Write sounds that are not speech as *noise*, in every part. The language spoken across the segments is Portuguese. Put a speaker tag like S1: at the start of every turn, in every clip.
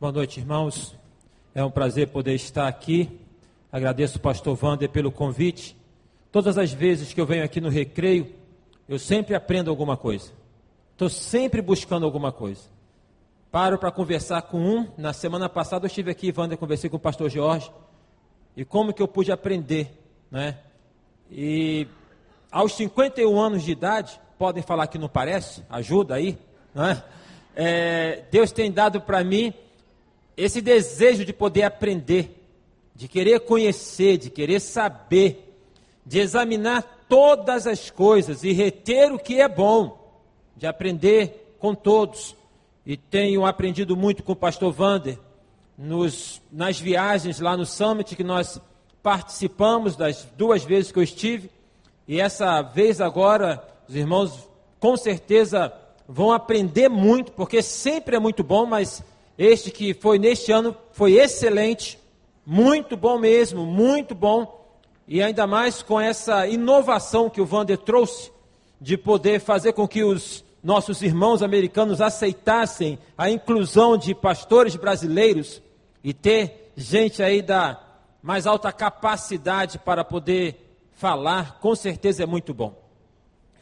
S1: Boa noite, irmãos. É um prazer poder estar aqui. Agradeço o pastor Wander pelo convite. Todas as vezes que eu venho aqui no recreio, eu sempre aprendo alguma coisa. Estou sempre buscando alguma coisa. Paro para conversar com um. Na semana passada eu estive aqui, Wander, conversei com o pastor Jorge. E como que eu pude aprender, né? E aos 51 anos de idade, podem falar que não parece, ajuda aí, né? É, Deus tem dado para mim esse desejo de poder aprender, de querer conhecer, de querer saber, de examinar todas as coisas e reter o que é bom, de aprender com todos. E tenho aprendido muito com o pastor Vander nos, nas viagens lá no Summit que nós participamos das duas vezes que eu estive. E essa vez agora, os irmãos com certeza vão aprender muito, porque sempre é muito bom, mas este que foi neste ano foi excelente, muito bom mesmo, muito bom. E ainda mais com essa inovação que o Vander trouxe, de poder fazer com que os nossos irmãos americanos aceitassem a inclusão de pastores brasileiros e ter gente aí da mais alta capacidade para poder falar, com certeza é muito bom.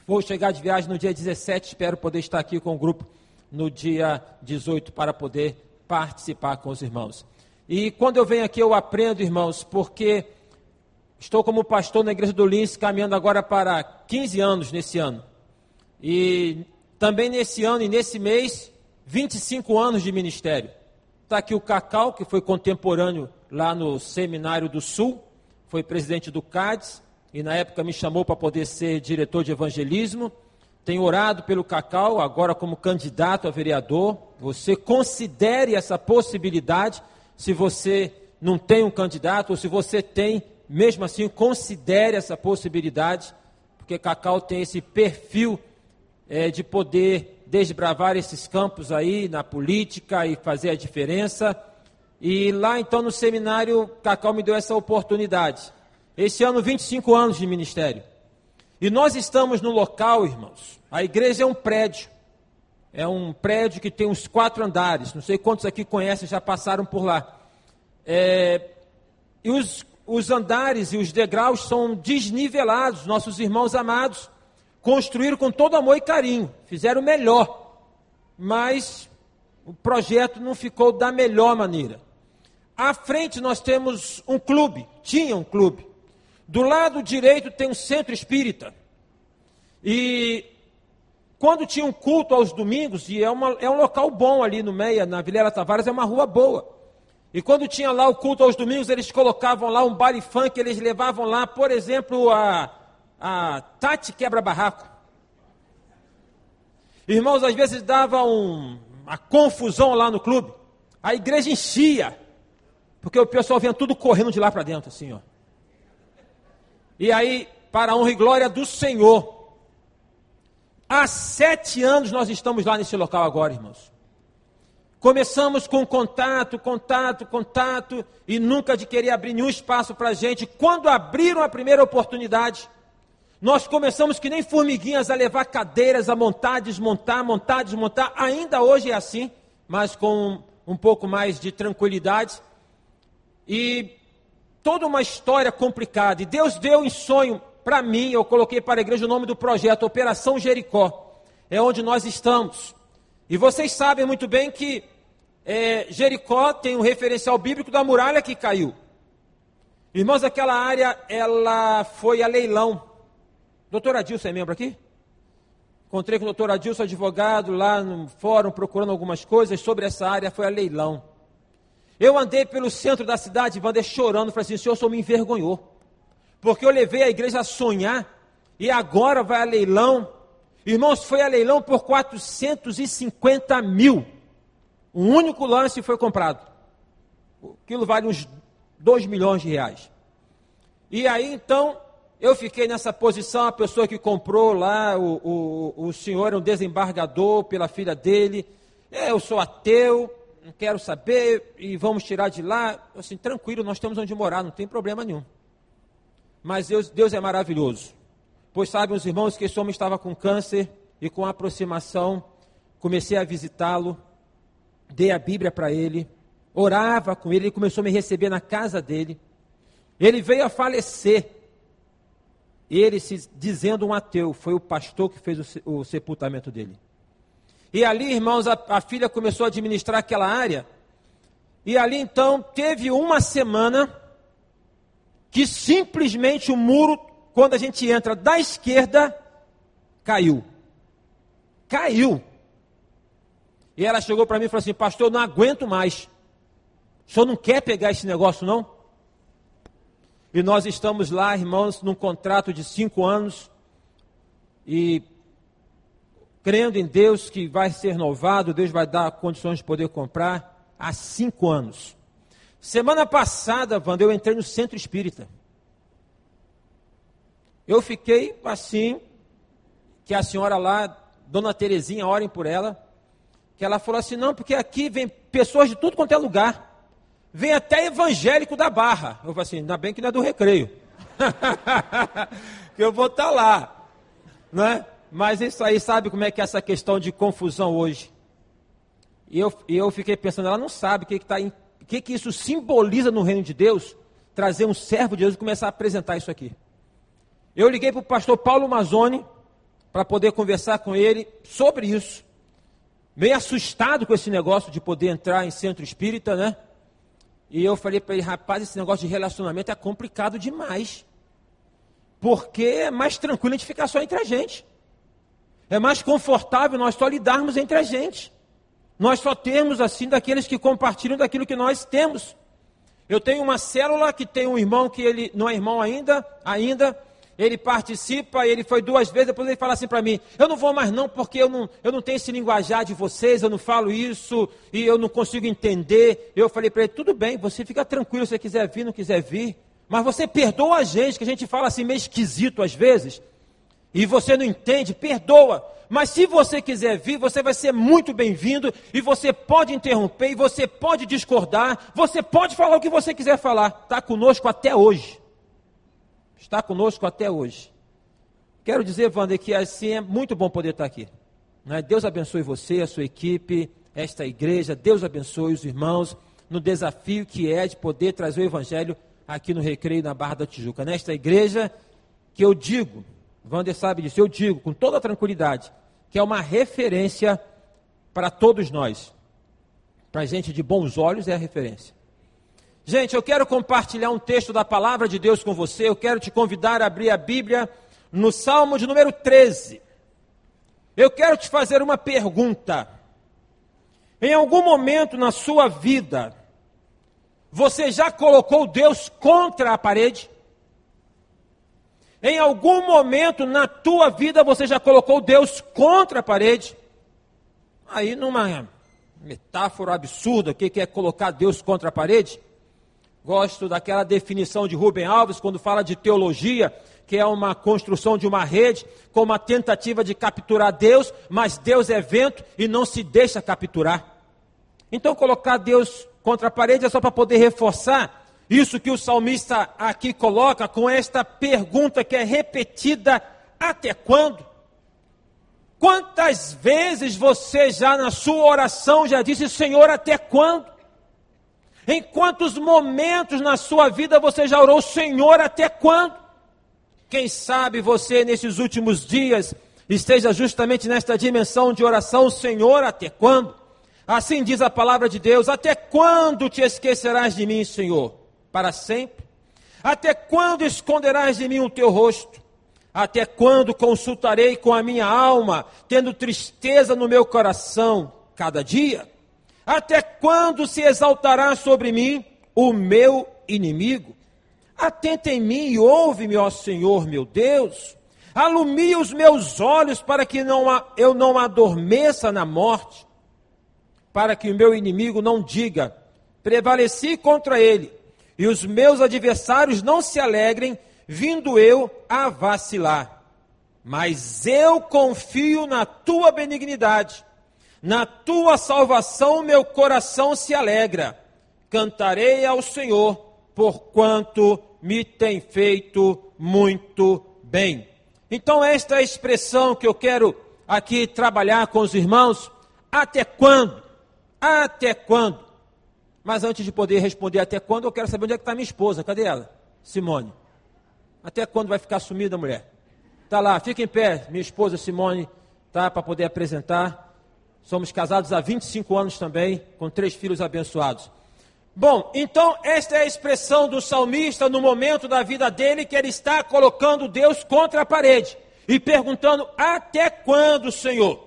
S1: Vou chegar de viagem no dia 17, espero poder estar aqui com o grupo no dia 18 para poder participar com os irmãos. E quando eu venho aqui, eu aprendo, irmãos, porque estou como pastor na igreja do Lins, caminhando agora para 15 anos nesse ano. E também nesse ano e nesse mês, 25 anos de ministério. Está aqui o Cacau, que foi contemporâneo lá no Seminário do Sul, foi presidente do CADES, e na época me chamou para poder ser diretor de evangelismo. Tenho orado pelo Cacau, agora como candidato a vereador. Você considere essa possibilidade, se você não tem um candidato, ou se você tem, mesmo assim, considere essa possibilidade, porque Cacau tem esse perfil é, de poder desbravar esses campos aí na política e fazer a diferença. E lá então no seminário, Cacau me deu essa oportunidade. Esse ano, 25 anos de ministério. E nós estamos no local, irmãos. A igreja é um prédio. É um prédio que tem uns quatro andares. Não sei quantos aqui conhecem, já passaram por lá. É, e os, os andares e os degraus são desnivelados. Nossos irmãos amados construíram com todo amor e carinho. Fizeram o melhor. Mas o projeto não ficou da melhor maneira. À frente nós temos um clube. Tinha um clube. Do lado direito tem um centro espírita. E quando tinha um culto aos domingos, e é, uma, é um local bom ali no Meia, na Vilela Tavares, é uma rua boa. E quando tinha lá o culto aos domingos, eles colocavam lá um baile funk, eles levavam lá, por exemplo, a, a Tati Quebra-Barraco. Irmãos, às vezes dava um, uma confusão lá no clube. A igreja enchia, porque o pessoal vinha tudo correndo de lá para dentro, assim, ó. E aí, para a honra e glória do Senhor, há sete anos nós estamos lá nesse local agora, irmãos. Começamos com contato, contato, contato, e nunca de querer abrir nenhum espaço para a gente. Quando abriram a primeira oportunidade, nós começamos que nem formiguinhas a levar cadeiras, a montar, desmontar, montar, desmontar. Ainda hoje é assim, mas com um pouco mais de tranquilidade. E toda uma história complicada. E Deus deu em sonho para mim, eu coloquei para a igreja o nome do projeto, Operação Jericó. É onde nós estamos. E vocês sabem muito bem que é, Jericó tem um referencial bíblico da muralha que caiu. Irmãos, aquela área, ela foi a leilão. Doutor Adilson é membro aqui? Encontrei com o doutor Adilson, advogado, lá no fórum, procurando algumas coisas sobre essa área, foi a leilão. Eu andei pelo centro da cidade, Wander, chorando, falei assim, o senhor só me envergonhou. Porque eu levei a igreja a sonhar, e agora vai a leilão. Irmãos, foi a leilão por 450 mil. Um único lance foi comprado. Aquilo vale uns 2 milhões de reais. E aí, então, eu fiquei nessa posição, a pessoa que comprou lá, o, o, o senhor é um desembargador pela filha dele. Eu sou ateu, não quero saber e vamos tirar de lá. Assim, tranquilo, nós temos onde morar, não tem problema nenhum. Mas Deus, Deus é maravilhoso. Pois sabem os irmãos que esse homem estava com câncer e com aproximação comecei a visitá-lo, dei a Bíblia para ele orava com ele, ele começou a me receber na casa dele. Ele veio a falecer. Ele se dizendo um ateu, foi o pastor que fez o, o sepultamento dele. E ali, irmãos, a, a filha começou a administrar aquela área. E ali então teve uma semana que simplesmente o muro, quando a gente entra da esquerda, caiu. Caiu. E ela chegou para mim e falou assim: Pastor, eu não aguento mais. O senhor não quer pegar esse negócio, não? E nós estamos lá, irmãos, num contrato de cinco anos. E crendo em Deus que vai ser renovado, Deus vai dar condições de poder comprar há cinco anos. Semana passada, Wanda, eu entrei no centro espírita. Eu fiquei assim, que a senhora lá, dona Terezinha, orem por ela, que ela falou assim, não, porque aqui vem pessoas de tudo quanto é lugar. Vem até evangélico da barra. Eu falei assim, ainda bem que não é do recreio. *laughs* que eu vou estar tá lá. Né? Mas isso aí, sabe como é que é essa questão de confusão hoje? E eu, eu fiquei pensando, ela não sabe o que, que, em, que, que isso simboliza no reino de Deus, trazer um servo de Deus e começar a apresentar isso aqui. Eu liguei para o pastor Paulo Mazzoni para poder conversar com ele sobre isso meio assustado com esse negócio de poder entrar em centro espírita, né? E eu falei para ele, rapaz, esse negócio de relacionamento é complicado demais. Porque é mais tranquilo a gente ficar só entre a gente. É mais confortável nós só lidarmos entre a gente. Nós só temos assim daqueles que compartilham daquilo que nós temos. Eu tenho uma célula que tem um irmão que ele não é irmão ainda, ainda, ele participa, ele foi duas vezes, depois ele fala assim para mim: Eu não vou mais não, porque eu não, eu não tenho esse linguajar de vocês, eu não falo isso e eu não consigo entender. Eu falei para ele: Tudo bem, você fica tranquilo se você quiser vir, não quiser vir, mas você perdoa a gente, que a gente fala assim meio esquisito às vezes, e você não entende, perdoa. Mas se você quiser vir, você vai ser muito bem-vindo e você pode interromper, e você pode discordar, você pode falar o que você quiser falar. Está conosco até hoje está conosco até hoje. Quero dizer, Wander, que assim é muito bom poder estar aqui. Né? Deus abençoe você, a sua equipe, esta igreja. Deus abençoe os irmãos no desafio que é de poder trazer o Evangelho aqui no Recreio, na Barra da Tijuca. Nesta igreja que eu digo, Wander sabe disso, eu digo com toda tranquilidade, que é uma referência para todos nós. Para gente de bons olhos é a referência. Gente, eu quero compartilhar um texto da palavra de Deus com você. Eu quero te convidar a abrir a Bíblia no Salmo de número 13. Eu quero te fazer uma pergunta. Em algum momento na sua vida, você já colocou Deus contra a parede? Em algum momento na tua vida você já colocou Deus contra a parede? Aí numa metáfora absurda, o que é colocar Deus contra a parede? Gosto daquela definição de Rubem Alves quando fala de teologia, que é uma construção de uma rede com uma tentativa de capturar Deus, mas Deus é vento e não se deixa capturar. Então, colocar Deus contra a parede é só para poder reforçar isso que o salmista aqui coloca com esta pergunta que é repetida: até quando? Quantas vezes você já na sua oração já disse, Senhor, até quando? Em quantos momentos na sua vida você já orou, Senhor, até quando? Quem sabe você nesses últimos dias esteja justamente nesta dimensão de oração, Senhor, até quando? Assim diz a palavra de Deus: Até quando te esquecerás de mim, Senhor? Para sempre? Até quando esconderás de mim o teu rosto? Até quando consultarei com a minha alma, tendo tristeza no meu coração cada dia? Até quando se exaltará sobre mim o meu inimigo? Atenta em mim e ouve-me, ó Senhor meu Deus. Alumia os meus olhos para que não, eu não adormeça na morte, para que o meu inimigo não diga, prevaleci contra ele, e os meus adversários não se alegrem, vindo eu a vacilar. Mas eu confio na tua benignidade na tua salvação meu coração se alegra. Cantarei ao Senhor, porquanto me tem feito muito bem. Então, esta é a expressão que eu quero aqui trabalhar com os irmãos. Até quando? Até quando? Mas antes de poder responder até quando, eu quero saber onde é que está minha esposa. Cadê ela? Simone. Até quando vai ficar sumida a mulher? Está lá, fica em pé, minha esposa Simone, tá, para poder apresentar. Somos casados há 25 anos também, com três filhos abençoados. Bom, então esta é a expressão do salmista no momento da vida dele que ele está colocando Deus contra a parede e perguntando: Até quando, Senhor?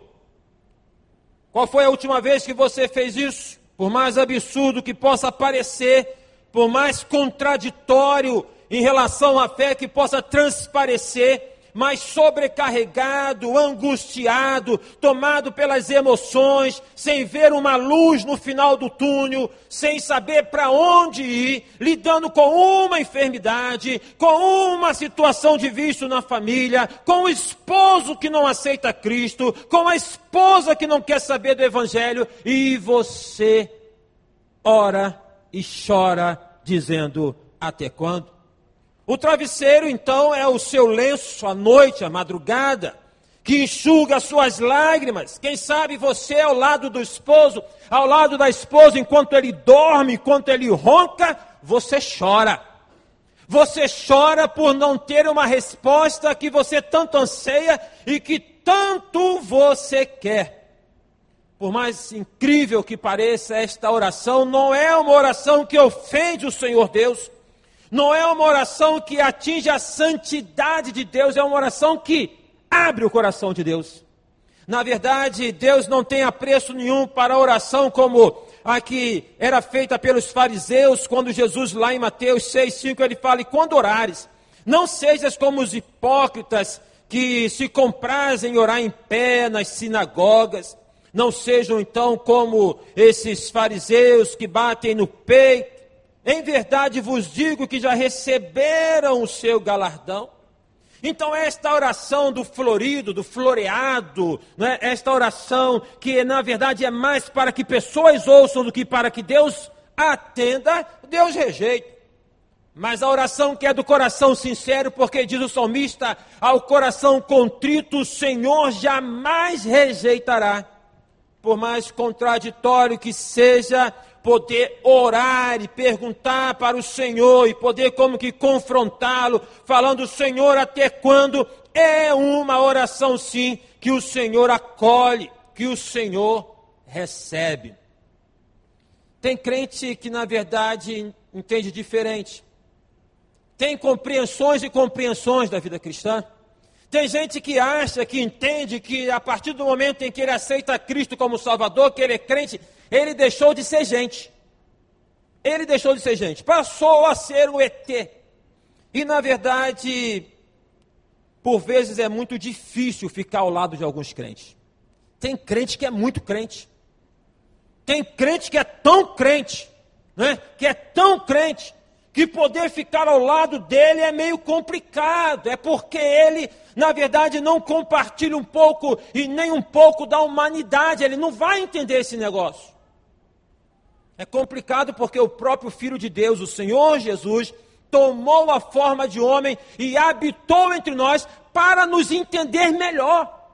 S1: Qual foi a última vez que você fez isso? Por mais absurdo que possa parecer, por mais contraditório em relação à fé que possa transparecer, mas sobrecarregado, angustiado, tomado pelas emoções, sem ver uma luz no final do túnel, sem saber para onde ir, lidando com uma enfermidade, com uma situação de vício na família, com o esposo que não aceita Cristo, com a esposa que não quer saber do Evangelho, e você ora e chora, dizendo: Até quando? O travesseiro, então, é o seu lenço à noite, à madrugada, que enxuga as suas lágrimas. Quem sabe você ao lado do esposo, ao lado da esposa, enquanto ele dorme, enquanto ele ronca, você chora. Você chora por não ter uma resposta que você tanto anseia e que tanto você quer. Por mais incrível que pareça, esta oração não é uma oração que ofende o Senhor Deus não é uma oração que atinge a santidade de Deus, é uma oração que abre o coração de Deus. Na verdade, Deus não tem apreço nenhum para a oração como a que era feita pelos fariseus, quando Jesus, lá em Mateus 6, 5, ele fala: E quando orares, não sejas como os hipócritas que se comprazem em orar em pé nas sinagogas, não sejam então como esses fariseus que batem no peito em verdade vos digo que já receberam o seu galardão. Então, esta oração do florido, do floreado, né, esta oração que na verdade é mais para que pessoas ouçam do que para que Deus atenda, Deus rejeita. Mas a oração que é do coração sincero, porque diz o salmista, ao coração contrito, o Senhor jamais rejeitará. Por mais contraditório que seja, poder orar e perguntar para o Senhor e poder como que confrontá-lo, falando, Senhor, até quando? É uma oração sim que o Senhor acolhe, que o Senhor recebe. Tem crente que na verdade entende diferente. Tem compreensões e compreensões da vida cristã. Tem gente que acha, que entende que a partir do momento em que ele aceita Cristo como Salvador, que ele é crente, ele deixou de ser gente. Ele deixou de ser gente, passou a ser o ET. E na verdade, por vezes é muito difícil ficar ao lado de alguns crentes. Tem crente que é muito crente. Tem crente que é tão crente, né? que é tão crente, que poder ficar ao lado dele é meio complicado. É porque ele, na verdade, não compartilha um pouco e nem um pouco da humanidade. Ele não vai entender esse negócio. É complicado porque o próprio Filho de Deus, o Senhor Jesus, tomou a forma de homem e habitou entre nós para nos entender melhor,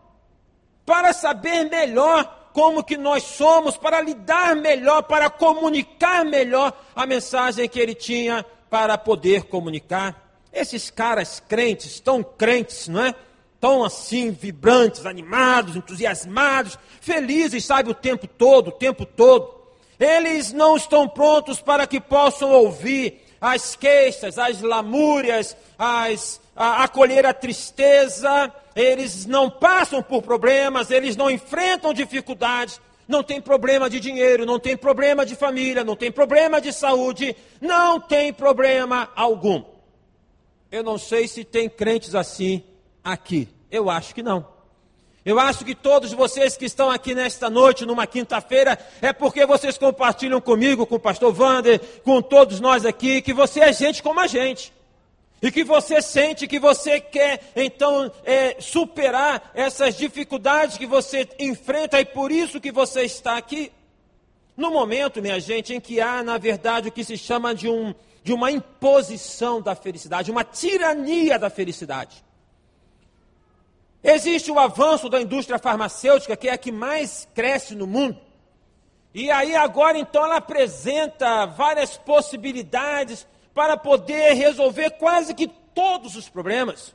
S1: para saber melhor como que nós somos, para lidar melhor, para comunicar melhor a mensagem que ele tinha para poder comunicar. Esses caras crentes, tão crentes, não é? Tão assim, vibrantes, animados, entusiasmados, felizes, sabe, o tempo todo, o tempo todo. Eles não estão prontos para que possam ouvir as queixas, as lamúrias, as, a, acolher a tristeza. Eles não passam por problemas, eles não enfrentam dificuldades. Não tem problema de dinheiro, não tem problema de família, não tem problema de saúde, não tem problema algum. Eu não sei se tem crentes assim aqui. Eu acho que não. Eu acho que todos vocês que estão aqui nesta noite, numa quinta-feira, é porque vocês compartilham comigo, com o pastor Wander, com todos nós aqui, que você é gente como a gente. E que você sente que você quer, então, é, superar essas dificuldades que você enfrenta e por isso que você está aqui. No momento, minha gente, em que há, na verdade, o que se chama de, um, de uma imposição da felicidade, uma tirania da felicidade. Existe o avanço da indústria farmacêutica, que é a que mais cresce no mundo. E aí agora então ela apresenta várias possibilidades para poder resolver quase que todos os problemas.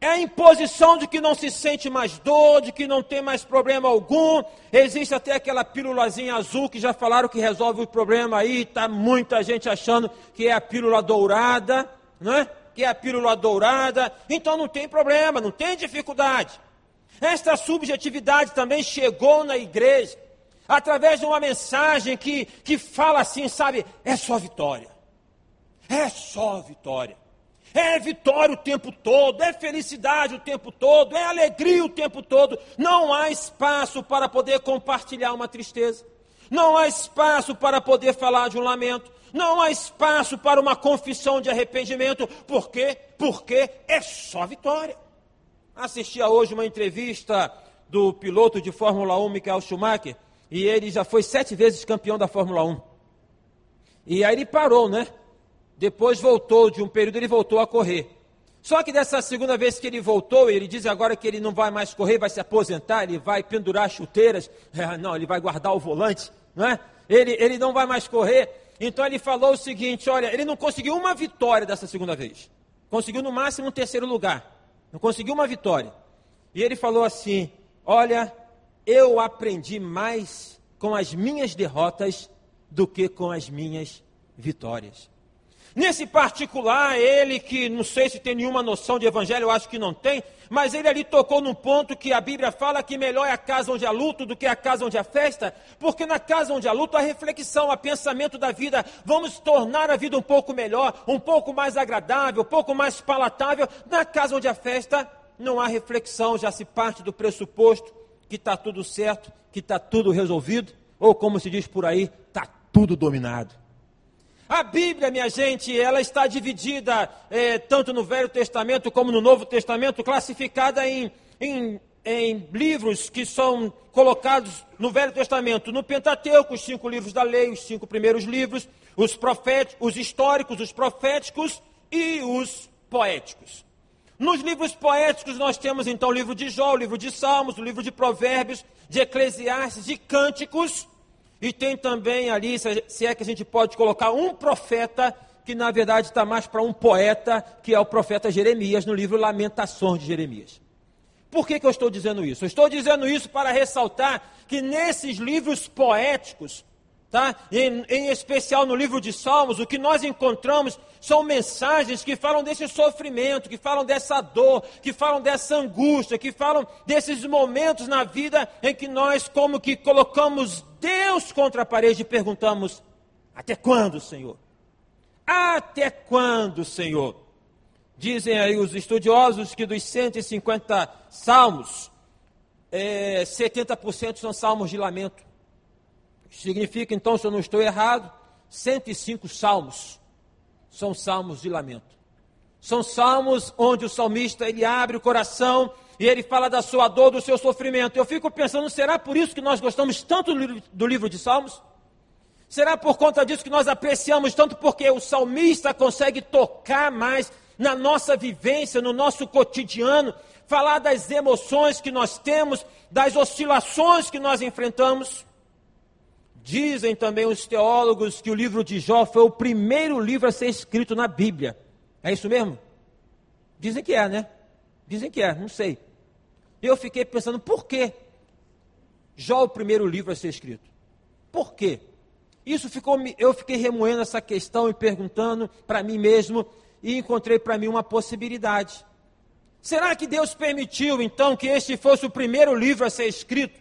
S1: É a imposição de que não se sente mais dor, de que não tem mais problema algum. Existe até aquela pílulazinha azul que já falaram que resolve o problema aí. Está muita gente achando que é a pílula dourada, não é? Que é a pílula dourada. Então não tem problema, não tem dificuldade. Esta subjetividade também chegou na igreja através de uma mensagem que, que fala assim, sabe? É só vitória. É só vitória. É vitória o tempo todo, é felicidade o tempo todo, é alegria o tempo todo. Não há espaço para poder compartilhar uma tristeza. Não há espaço para poder falar de um lamento. Não há espaço para uma confissão de arrependimento. Por quê? Porque é só vitória. Assistia hoje uma entrevista do piloto de Fórmula 1, Michael Schumacher, e ele já foi sete vezes campeão da Fórmula 1. E aí ele parou, né? Depois voltou, de um período ele voltou a correr. Só que dessa segunda vez que ele voltou, ele diz agora que ele não vai mais correr, vai se aposentar, ele vai pendurar chuteiras, é, *laughs* não, ele vai guardar o volante, não é? Ele, ele não vai mais correr. Então ele falou o seguinte: olha, ele não conseguiu uma vitória dessa segunda vez. Conseguiu no máximo um terceiro lugar. Não conseguiu uma vitória. E ele falou assim: olha, eu aprendi mais com as minhas derrotas do que com as minhas vitórias. Nesse particular, ele que não sei se tem nenhuma noção de evangelho, eu acho que não tem, mas ele ali tocou num ponto que a Bíblia fala que melhor é a casa onde há luto do que a casa onde há festa, porque na casa onde há luto há reflexão, há pensamento da vida. Vamos tornar a vida um pouco melhor, um pouco mais agradável, um pouco mais palatável. Na casa onde há festa, não há reflexão, já se parte do pressuposto que está tudo certo, que está tudo resolvido, ou como se diz por aí, está tudo dominado. A Bíblia, minha gente, ela está dividida é, tanto no Velho Testamento como no Novo Testamento, classificada em, em, em, livros que são colocados no Velho Testamento, no Pentateuco, os cinco livros da lei, os cinco primeiros livros, os os históricos, os proféticos e os poéticos. Nos livros poéticos nós temos então o livro de Jó, o livro de Salmos, o livro de Provérbios, de Eclesiastes, de Cânticos, e tem também ali, se é que a gente pode colocar, um profeta que na verdade está mais para um poeta, que é o profeta Jeremias, no livro Lamentações de Jeremias. Por que, que eu estou dizendo isso? Eu estou dizendo isso para ressaltar que nesses livros poéticos, tá? Em, em, especial no livro de Salmos, o que nós encontramos são mensagens que falam desse sofrimento, que falam dessa dor, que falam dessa angústia, que falam desses momentos na vida em que nós, como que colocamos Deus contra a parede e perguntamos: Até quando, Senhor? Até quando, Senhor? Dizem aí os estudiosos que dos 150 salmos, é, 70% são salmos de lamento. Significa, então, se eu não estou errado, 105 salmos são salmos de lamento. São salmos onde o salmista ele abre o coração e ele fala da sua dor, do seu sofrimento. Eu fico pensando, será por isso que nós gostamos tanto do livro de Salmos? Será por conta disso que nós apreciamos tanto porque o salmista consegue tocar mais na nossa vivência, no nosso cotidiano, falar das emoções que nós temos, das oscilações que nós enfrentamos? Dizem também os teólogos que o livro de Jó foi o primeiro livro a ser escrito na Bíblia. É isso mesmo? Dizem que é, né? Dizem que é, não sei. Eu fiquei pensando, por que Jó o primeiro livro a ser escrito? Por quê? Isso ficou, eu fiquei remoendo essa questão e perguntando para mim mesmo e encontrei para mim uma possibilidade. Será que Deus permitiu então que este fosse o primeiro livro a ser escrito?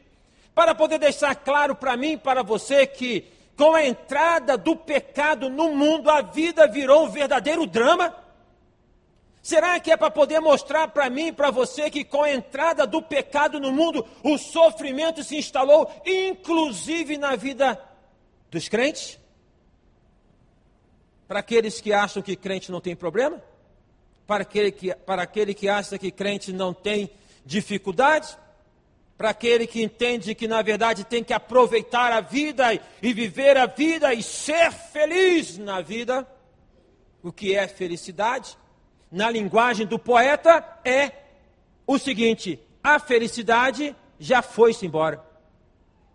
S1: Para poder deixar claro para mim e para você que, com a entrada do pecado no mundo, a vida virou um verdadeiro drama? Será que é para poder mostrar para mim e para você que com a entrada do pecado no mundo, o sofrimento se instalou, inclusive na vida dos crentes? Para aqueles que acham que crente não tem problema? Para aquele que, para aquele que acha que crente não tem dificuldade? Para aquele que entende que na verdade tem que aproveitar a vida e viver a vida e ser feliz na vida. O que é felicidade? Na linguagem do poeta é o seguinte: a felicidade já foi-se embora.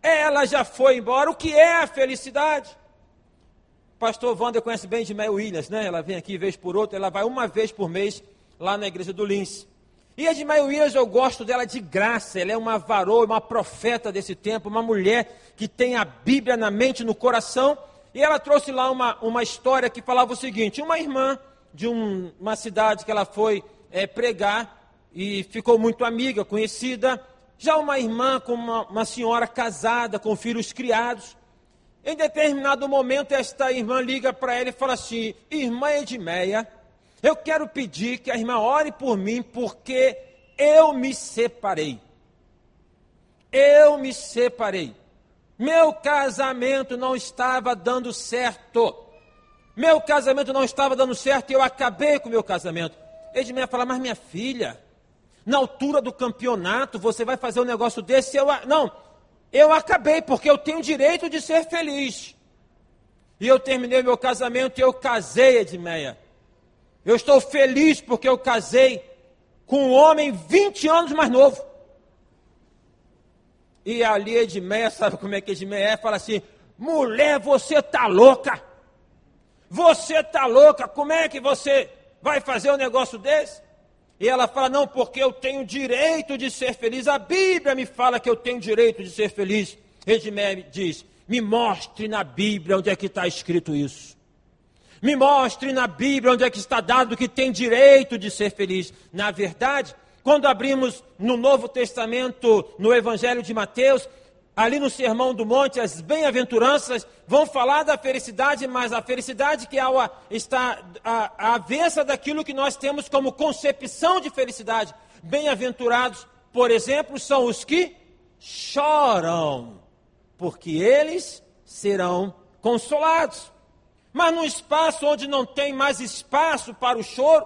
S1: ela já foi embora. O que é a felicidade? Pastor Wander conhece bem de Mel Williams, né? Ela vem aqui vez por outra, ela vai uma vez por mês lá na igreja do Lins. E a de Williams eu gosto dela de graça, ela é uma varoa, uma profeta desse tempo, uma mulher que tem a Bíblia na mente, no coração. E ela trouxe lá uma, uma história que falava o seguinte: uma irmã de um, uma cidade que ela foi é, pregar e ficou muito amiga, conhecida. Já uma irmã com uma, uma senhora casada, com filhos criados. Em determinado momento, esta irmã liga para ela e fala assim: Irmã Edmeia, eu quero pedir que a irmã ore por mim, porque eu me separei. Eu me separei. Meu casamento não estava dando certo. Meu casamento não estava dando certo e eu acabei com o meu casamento. Edmeia fala, mas minha filha, na altura do campeonato, você vai fazer um negócio desse? Eu, não, eu acabei, porque eu tenho o direito de ser feliz. E eu terminei meu casamento e eu casei, Edmeia. Eu estou feliz porque eu casei com um homem 20 anos mais novo. E ali Edmeia, sabe como é que Edmeia é? Fala assim: mulher, você tá louca. Você tá louca. Como é que você vai fazer um negócio desse? E ela fala: Não, porque eu tenho direito de ser feliz. A Bíblia me fala que eu tenho direito de ser feliz. Edmé diz: Me mostre na Bíblia onde é que está escrito isso. Me mostre na Bíblia onde é que está dado que tem direito de ser feliz. Na verdade, quando abrimos no Novo Testamento, no Evangelho de Mateus, ali no Sermão do Monte, as bem-aventuranças vão falar da felicidade, mas a felicidade que está à avessa daquilo que nós temos como concepção de felicidade. Bem-aventurados, por exemplo, são os que choram, porque eles serão consolados. Mas no espaço onde não tem mais espaço para o choro,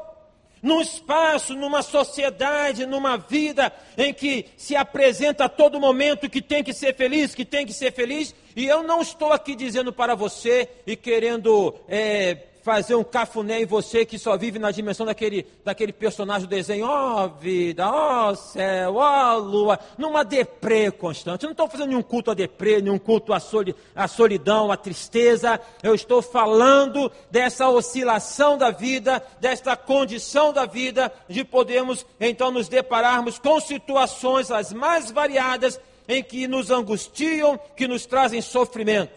S1: num espaço, numa sociedade, numa vida em que se apresenta a todo momento que tem que ser feliz, que tem que ser feliz, e eu não estou aqui dizendo para você e querendo é, fazer um cafuné em você que só vive na dimensão daquele, daquele personagem do desenho, ó oh, vida, ó oh, céu, ó oh, lua, numa deprê constante. Eu não estou fazendo nenhum culto a deprê, nenhum culto à, soli, à solidão, à tristeza. Eu estou falando dessa oscilação da vida, desta condição da vida, de podermos então nos depararmos com situações as mais variadas em que nos angustiam, que nos trazem sofrimento.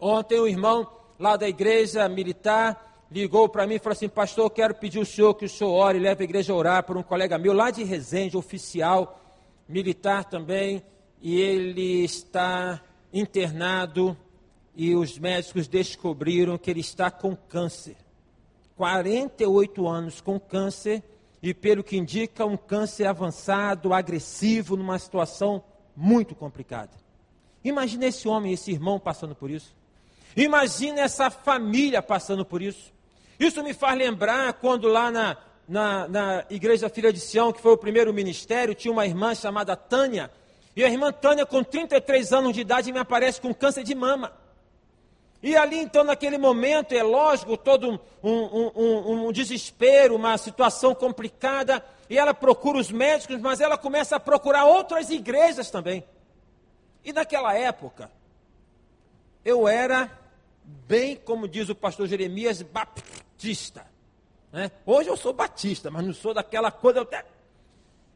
S1: Ontem o irmão lá da igreja militar, ligou para mim e falou assim: Pastor, quero pedir ao senhor que o senhor ore e leve a igreja a orar por um colega meu lá de Resende, oficial, militar também, e ele está internado e os médicos descobriram que ele está com câncer. 48 anos com câncer e, pelo que indica, um câncer avançado, agressivo, numa situação muito complicada. Imagina esse homem, esse irmão passando por isso. Imagina essa família passando por isso. Isso me faz lembrar quando lá na, na, na Igreja Filha de Sião, que foi o primeiro ministério, tinha uma irmã chamada Tânia. E a irmã Tânia, com 33 anos de idade, me aparece com câncer de mama. E ali, então, naquele momento, é lógico, todo um, um, um, um, desespero, uma situação complicada, e ela procura os médicos, mas ela começa a procurar outras igrejas também. E naquela época, eu era bem como diz o pastor Jeremias, batista. Né? Hoje eu sou batista, mas não sou daquela coisa. Até...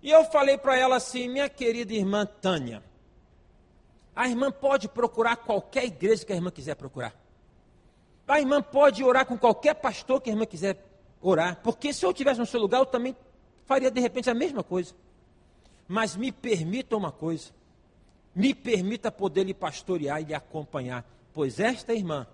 S1: E eu falei para ela assim, minha querida irmã Tânia, a irmã pode procurar qualquer igreja que a irmã quiser procurar. A irmã pode orar com qualquer pastor que a irmã quiser orar, porque se eu estivesse no seu lugar, eu também faria de repente a mesma coisa. Mas me permita uma coisa, me permita poder lhe pastorear e lhe acompanhar, pois esta irmã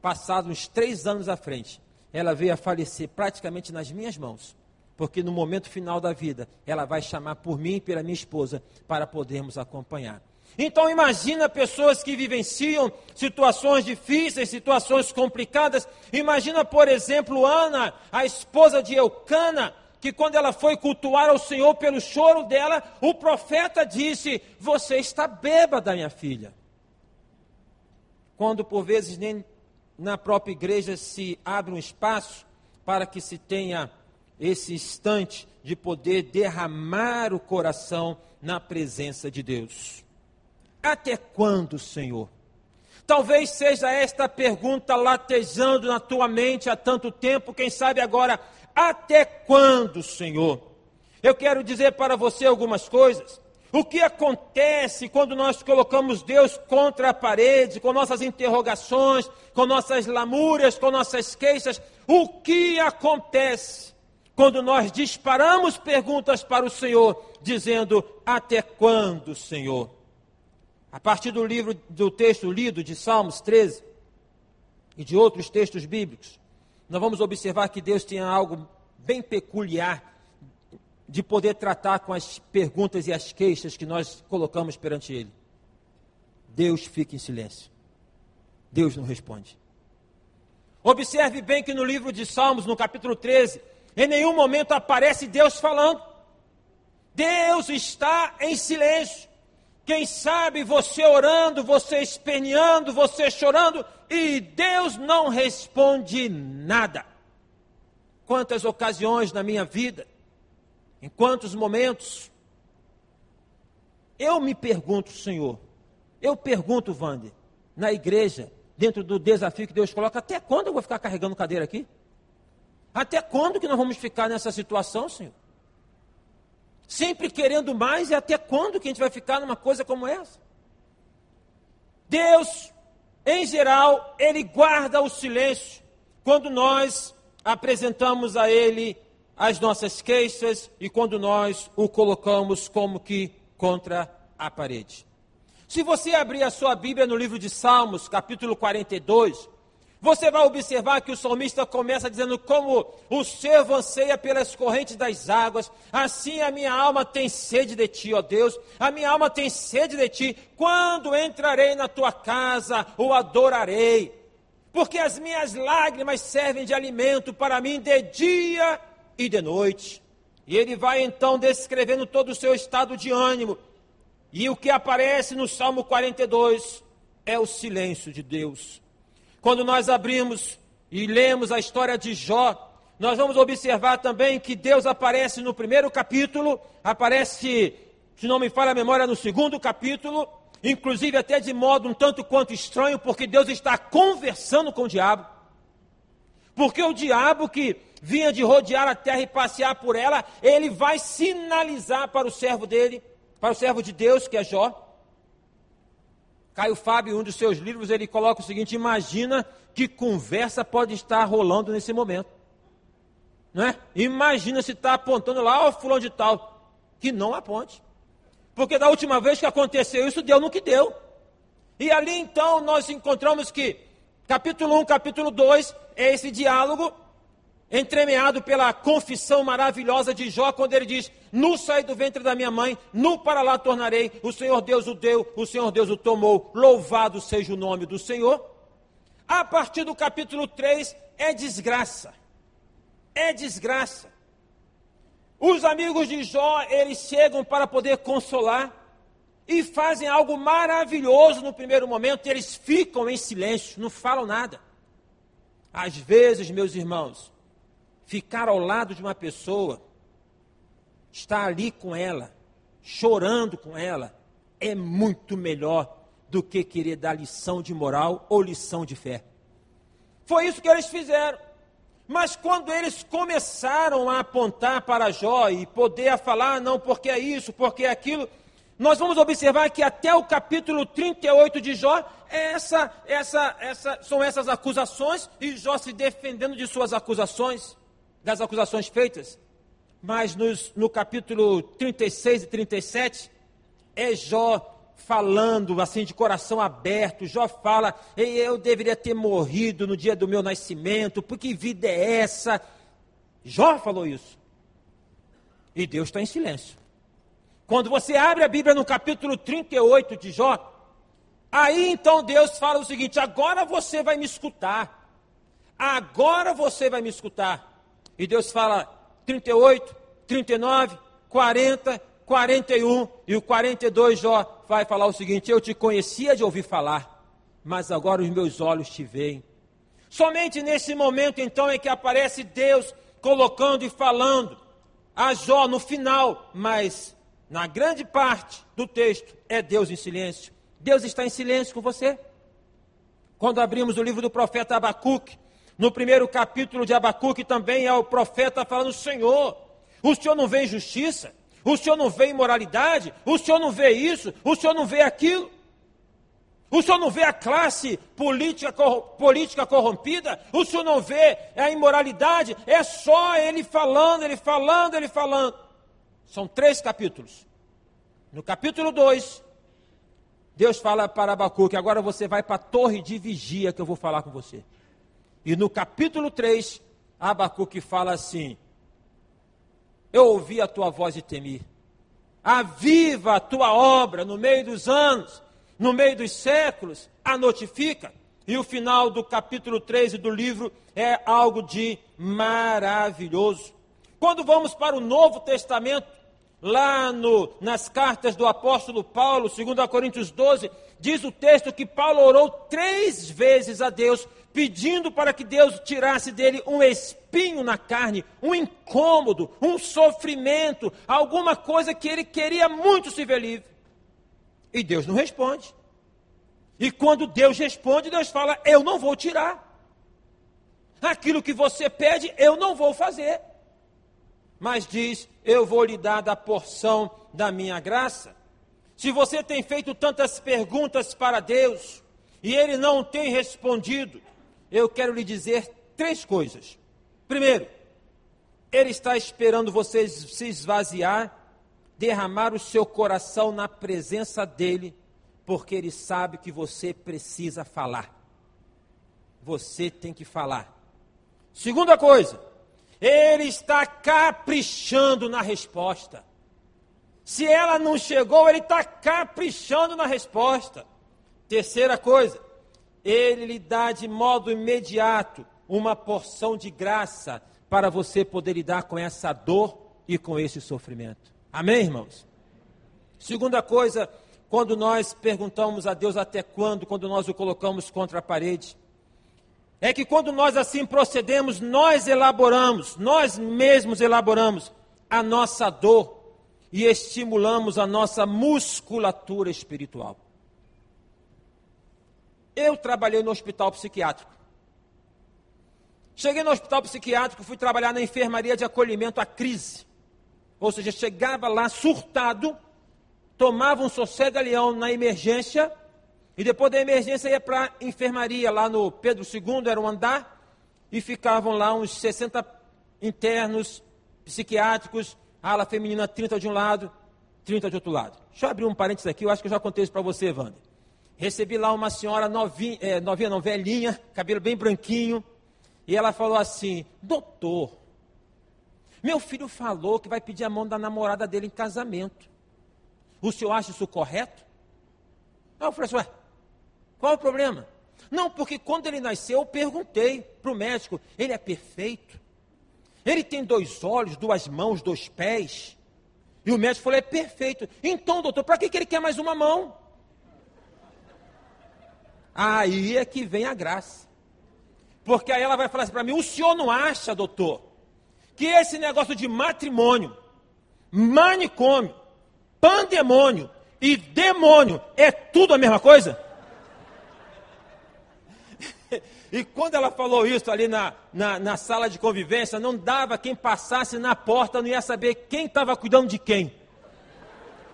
S1: passados uns três anos à frente, ela veio a falecer praticamente nas minhas mãos. Porque no momento final da vida, ela vai chamar por mim e pela minha esposa para podermos acompanhar. Então imagina pessoas que vivenciam situações difíceis, situações complicadas. Imagina, por exemplo, Ana, a esposa de Eucana, que quando ela foi cultuar ao Senhor pelo choro dela, o profeta disse: Você está bêbada, minha filha. Quando por vezes nem na própria igreja se abre um espaço para que se tenha esse instante de poder derramar o coração na presença de Deus. Até quando, Senhor? Talvez seja esta pergunta latejando na tua mente há tanto tempo, quem sabe agora, até quando, Senhor? Eu quero dizer para você algumas coisas. O que acontece quando nós colocamos Deus contra a parede, com nossas interrogações, com nossas lamúrias, com nossas queixas? O que acontece quando nós disparamos perguntas para o Senhor, dizendo: Até quando, Senhor? A partir do livro do texto lido de Salmos 13 e de outros textos bíblicos, nós vamos observar que Deus tinha algo bem peculiar de poder tratar com as perguntas e as queixas que nós colocamos perante Ele. Deus fica em silêncio. Deus não responde. Observe bem que no livro de Salmos, no capítulo 13, em nenhum momento aparece Deus falando. Deus está em silêncio. Quem sabe você orando, você esperneando, você chorando e Deus não responde nada. Quantas ocasiões na minha vida em quantos momentos? Eu me pergunto, Senhor, eu pergunto, Wander, na igreja, dentro do desafio que Deus coloca, até quando eu vou ficar carregando cadeira aqui? Até quando que nós vamos ficar nessa situação, Senhor? Sempre querendo mais, e até quando que a gente vai ficar numa coisa como essa? Deus, em geral, Ele guarda o silêncio quando nós apresentamos a Ele as nossas queixas e quando nós o colocamos como que contra a parede. Se você abrir a sua Bíblia no livro de Salmos, capítulo 42, você vai observar que o salmista começa dizendo: Como o servo anseia pelas correntes das águas, assim a minha alma tem sede de ti, ó Deus, a minha alma tem sede de ti. Quando entrarei na tua casa, o adorarei, porque as minhas lágrimas servem de alimento para mim de dia e de noite. E ele vai então descrevendo todo o seu estado de ânimo. E o que aparece no Salmo 42 é o silêncio de Deus. Quando nós abrimos e lemos a história de Jó, nós vamos observar também que Deus aparece no primeiro capítulo, aparece, se não me falha a memória, no segundo capítulo, inclusive até de modo um tanto quanto estranho, porque Deus está conversando com o diabo. Porque o diabo que vinha de rodear a terra e passear por ela, ele vai sinalizar para o servo dele, para o servo de Deus, que é Jó. Caio Fábio, em um dos seus livros, ele coloca o seguinte: imagina que conversa pode estar rolando nesse momento. Não é? Imagina se está apontando lá, ó, fulano de tal, que não aponte. Porque da última vez que aconteceu isso, deu no que deu. E ali então nós encontramos que capítulo 1, capítulo 2 é esse diálogo entremeado pela confissão maravilhosa de Jó, quando ele diz: Nu saí do ventre da minha mãe, nu para lá tornarei, o Senhor Deus o deu, o Senhor Deus o tomou, louvado seja o nome do Senhor. A partir do capítulo 3 é desgraça. É desgraça. Os amigos de Jó, eles chegam para poder consolar e fazem algo maravilhoso no primeiro momento, eles ficam em silêncio, não falam nada. Às vezes, meus irmãos, ficar ao lado de uma pessoa, estar ali com ela, chorando com ela, é muito melhor do que querer dar lição de moral ou lição de fé. Foi isso que eles fizeram. Mas quando eles começaram a apontar para Jó e poder falar, não, porque é isso, porque é aquilo, nós vamos observar que até o capítulo 38 de Jó, é essa, essa, essa, são essas acusações e Jó se defendendo de suas acusações das acusações feitas, mas nos, no capítulo 36 e 37, é Jó falando assim de coração aberto. Jó fala: Eu deveria ter morrido no dia do meu nascimento, porque vida é essa? Jó falou isso. E Deus está em silêncio. Quando você abre a Bíblia no capítulo 38 de Jó, aí então Deus fala o seguinte: agora você vai me escutar. Agora você vai me escutar. E Deus fala 38, 39, 40, 41 e o 42 Jó vai falar o seguinte: Eu te conhecia de ouvir falar, mas agora os meus olhos te veem. Somente nesse momento então é que aparece Deus colocando e falando a Jó no final, mas na grande parte do texto é Deus em silêncio. Deus está em silêncio com você? Quando abrimos o livro do profeta Abacuque, no primeiro capítulo de Abacuque também é o profeta falando: Senhor, o Senhor não vê injustiça, o Senhor não vê imoralidade, o Senhor não vê isso, o Senhor não vê aquilo. O senhor não vê a classe política, política corrompida? O senhor não vê a imoralidade? É só ele falando, ele falando, ele falando. São três capítulos. No capítulo 2, Deus fala para Abacuque: agora você vai para a torre de vigia que eu vou falar com você. E no capítulo 3, Abacuque fala assim: Eu ouvi a tua voz e temi. Aviva a tua obra no meio dos anos no meio dos séculos, a notifica. E o final do capítulo 13 do livro é algo de maravilhoso. Quando vamos para o Novo Testamento, lá no, nas cartas do apóstolo Paulo, 2 Coríntios 12, diz o texto que Paulo orou três vezes a Deus, pedindo para que Deus tirasse dele um espinho na carne, um incômodo, um sofrimento, alguma coisa que ele queria muito se ver livre. E Deus não responde. E quando Deus responde, Deus fala: Eu não vou tirar. Aquilo que você pede, eu não vou fazer. Mas diz: Eu vou lhe dar da porção da minha graça. Se você tem feito tantas perguntas para Deus e Ele não tem respondido, eu quero lhe dizer três coisas. Primeiro, Ele está esperando você se esvaziar derramar o seu coração na presença dele, porque ele sabe que você precisa falar. Você tem que falar. Segunda coisa, ele está caprichando na resposta. Se ela não chegou, ele está caprichando na resposta. Terceira coisa, ele lhe dá de modo imediato uma porção de graça para você poder lidar com essa dor e com esse sofrimento. Amém, irmãos? Segunda coisa, quando nós perguntamos a Deus até quando, quando nós o colocamos contra a parede, é que quando nós assim procedemos, nós elaboramos, nós mesmos elaboramos a nossa dor e estimulamos a nossa musculatura espiritual. Eu trabalhei no hospital psiquiátrico. Cheguei no hospital psiquiátrico, fui trabalhar na enfermaria de acolhimento à crise. Ou seja, chegava lá surtado, tomava um sossega-leão na emergência, e depois da emergência ia para a enfermaria, lá no Pedro II, era um andar, e ficavam lá uns 60 internos psiquiátricos, ala feminina 30 de um lado, 30 de outro lado. Deixa eu abrir um parênteses aqui, eu acho que eu já contei isso para você, Wander. Recebi lá uma senhora novinha, é, novinha não, velhinha, cabelo bem branquinho, e ela falou assim, doutor, meu filho falou que vai pedir a mão da namorada dele em casamento. O senhor acha isso correto? Aí eu falei assim, ué, qual o problema? Não, porque quando ele nasceu, eu perguntei para o médico, ele é perfeito? Ele tem dois olhos, duas mãos, dois pés? E o médico falou, é perfeito. Então, doutor, para que, que ele quer mais uma mão? Aí é que vem a graça. Porque aí ela vai falar assim para mim, o senhor não acha, doutor, que esse negócio de matrimônio, manicômio, pandemônio e demônio é tudo a mesma coisa? *laughs* E quando ela falou isso ali na, na, na, sala de convivência, não dava quem passasse na porta, não ia saber quem estava cuidando de quem.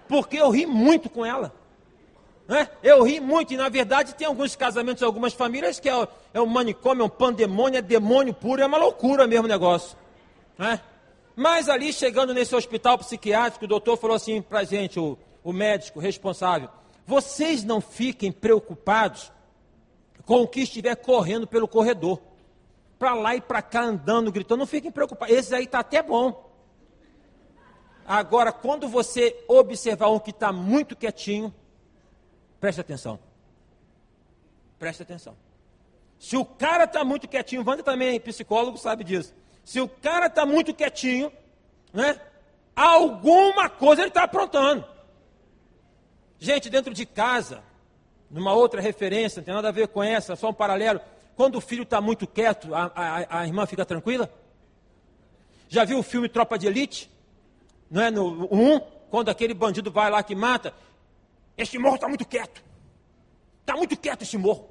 S1: Porque eu ri muito com ela. Né? Eu ri muito, e na verdade tem alguns casamentos, algumas famílias que é, é um manicômio, é um pandemônio, é demônio puro, é uma loucura mesmo o negócio. Né? Mas ali, chegando nesse hospital psiquiátrico, o doutor falou assim para gente, o, o médico responsável: vocês não fiquem preocupados com o que estiver correndo pelo corredor. Para lá e para cá andando, gritando, não fiquem preocupados. Esse aí está até bom. Agora, quando você observar um que está muito quietinho, preste atenção. Preste atenção. Se o cara está muito quietinho, Wanda também, psicólogo, sabe disso. Se o cara está muito quietinho, né? Alguma coisa ele está aprontando. Gente, dentro de casa, numa outra referência, não tem nada a ver com essa, só um paralelo. Quando o filho está muito quieto, a, a, a, irmã fica tranquila? Já viu o filme Tropa de Elite? Não é no 1? Um, quando aquele bandido vai lá que mata, este morro está muito quieto. Está muito quieto esse morro.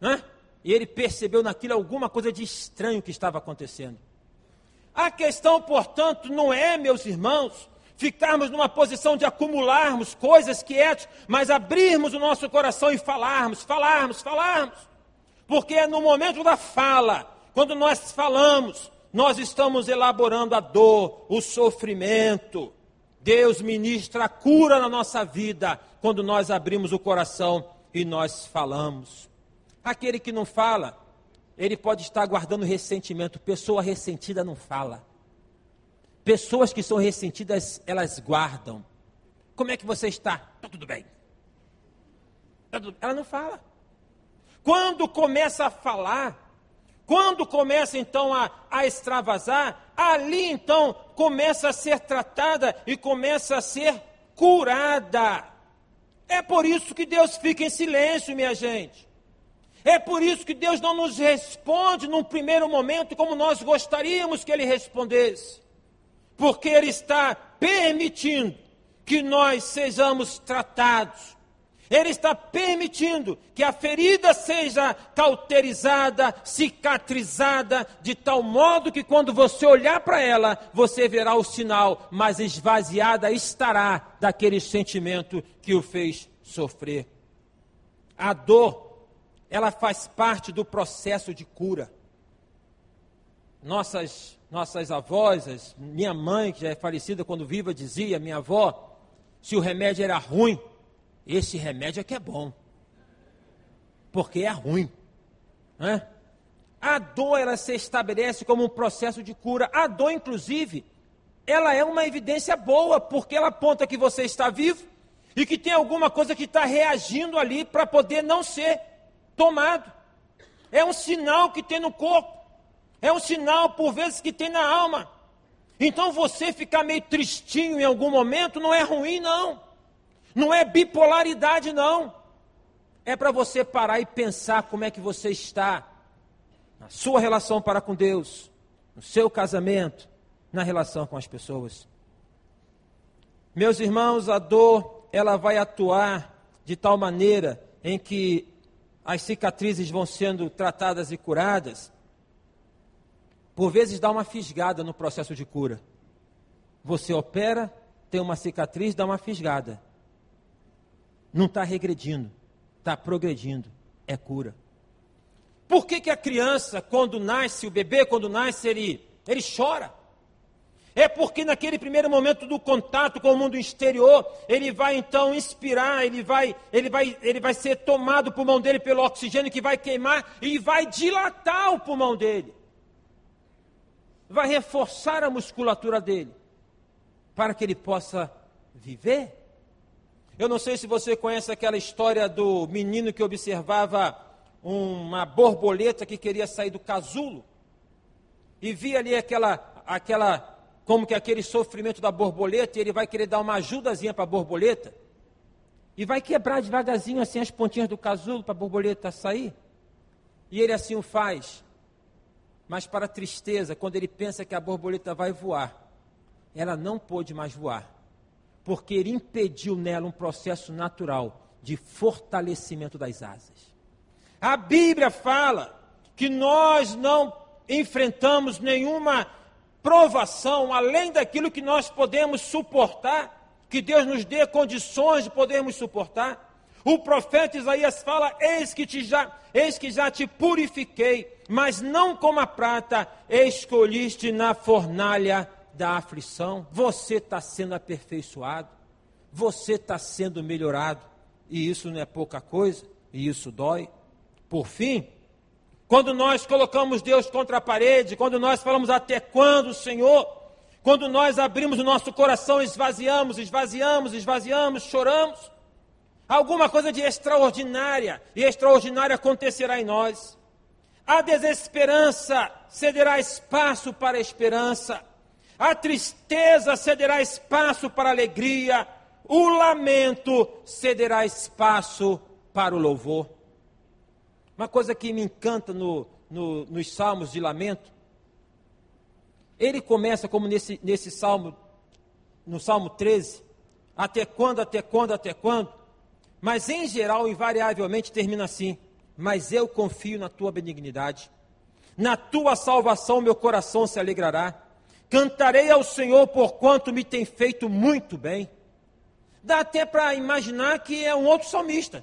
S1: Né? E ele percebeu naquilo alguma coisa de estranho que estava acontecendo. A questão, portanto, não é, meus irmãos, ficarmos numa posição de acumularmos coisas quietas, mas abrirmos o nosso coração e falarmos, falarmos, falarmos. Porque é no momento da fala, quando nós falamos, nós estamos elaborando a dor, o sofrimento. Deus ministra cura na nossa vida quando nós abrimos o coração e nós falamos. Aquele que não fala, ele pode estar guardando ressentimento. Pessoa ressentida não fala. Pessoas que são ressentidas, elas guardam. Como é que você está? Está tudo bem. Tá. Ela não fala. Quando começa a falar, quando começa então a, a extravasar, ali então começa a ser tratada e começa a ser curada. É por isso que Deus fica em silêncio, minha gente. É por isso que Deus não nos responde num primeiro momento como nós gostaríamos que Ele respondesse. Porque Ele está permitindo que nós sejamos tratados. Ele está permitindo que a ferida seja cauterizada, cicatrizada, de tal modo que quando você olhar para ela, você verá o sinal, mas esvaziada estará daquele sentimento que o fez sofrer. A dor ela faz parte do processo de cura. Nossas, nossas avós, minha mãe, que já é falecida quando viva, dizia, minha avó, se o remédio era ruim, esse remédio é que é bom. Porque é ruim. Né? A dor, ela se estabelece como um processo de cura. A dor, inclusive, ela é uma evidência boa, porque ela aponta que você está vivo e que tem alguma coisa que está reagindo ali para poder não ser tomado. É um sinal que tem no corpo. É um sinal, por vezes, que tem na alma. Então você ficar meio tristinho em algum momento não é ruim, não. Não é bipolaridade, não. É para você parar e pensar como é que você está na sua relação para com Deus, no seu casamento, na relação com as pessoas. Meus irmãos, a dor, ela vai atuar de tal maneira em que as cicatrizes vão sendo tratadas e curadas, por vezes dá uma fisgada no processo de cura. Você opera, tem uma cicatriz, dá uma fisgada. Não está regredindo, está progredindo. É cura. Por que, que a criança, quando nasce, o bebê, quando nasce, ele, ele chora? É porque naquele primeiro momento do contato com o mundo exterior, ele vai então inspirar, ele vai, ele vai, ele vai ser tomado o pulmão dele pelo oxigênio que vai queimar e vai dilatar o pulmão dele. Vai reforçar a musculatura dele para que ele possa viver. Eu não sei se você conhece aquela história do menino que observava uma borboleta que queria sair do casulo e via ali aquela aquela como que aquele sofrimento da borboleta, e ele vai querer dar uma ajudazinha para a borboleta, e vai quebrar devagarzinho assim as pontinhas do casulo para a borboleta sair. E ele assim o faz. Mas para a tristeza, quando ele pensa que a borboleta vai voar, ela não pôde mais voar, porque ele impediu nela um processo natural de fortalecimento das asas. A Bíblia fala que nós não enfrentamos nenhuma provação além daquilo que nós podemos suportar, que Deus nos dê condições de podermos suportar. O profeta Isaías fala: Eis que, te já, eis que já te purifiquei, mas não como a prata, escolhiste na fornalha da aflição. Você está sendo aperfeiçoado, você está sendo melhorado, e isso não é pouca coisa, e isso dói. Por fim, quando nós colocamos Deus contra a parede, quando nós falamos até quando, Senhor, quando nós abrimos o nosso coração, esvaziamos, esvaziamos, esvaziamos, choramos, alguma coisa de extraordinária e extraordinária acontecerá em nós. A desesperança cederá espaço para a esperança, a tristeza cederá espaço para a alegria, o lamento cederá espaço para o louvor. Uma coisa que me encanta no, no, nos salmos de lamento, ele começa como nesse, nesse salmo, no salmo 13, até quando, até quando, até quando? Mas em geral, invariavelmente, termina assim: Mas eu confio na tua benignidade. Na tua salvação, meu coração se alegrará. Cantarei ao Senhor por quanto me tem feito muito bem. Dá até para imaginar que é um outro salmista.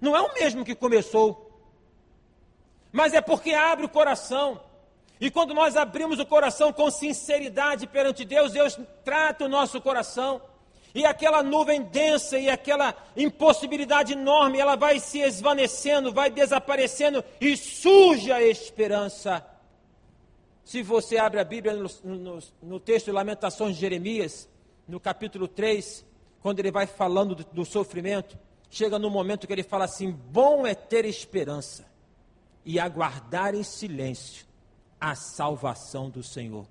S1: Não é o mesmo que começou. Mas é porque abre o coração. E quando nós abrimos o coração com sinceridade perante Deus, Deus trata o nosso coração. E aquela nuvem densa e aquela impossibilidade enorme, ela vai se esvanecendo, vai desaparecendo e surge a esperança. Se você abre a Bíblia no, no, no texto de Lamentações de Jeremias, no capítulo 3, quando ele vai falando do, do sofrimento, chega no momento que ele fala assim: bom é ter esperança e aguardar em silêncio a salvação do Senhor.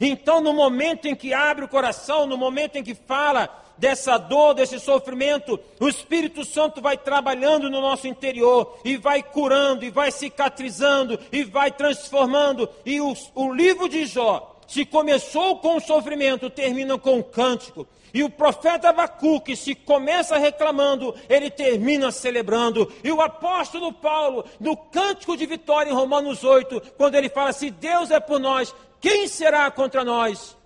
S1: Então, no momento em que abre o coração, no momento em que fala dessa dor, desse sofrimento, o Espírito Santo vai trabalhando no nosso interior e vai curando, e vai cicatrizando, e vai transformando. E o, o livro de Jó, se começou com o sofrimento, termina com um cântico. E o profeta Abacuque, se começa reclamando, ele termina celebrando. E o apóstolo Paulo, no cântico de vitória em Romanos 8, quando ele fala: Se Deus é por nós, quem será contra nós?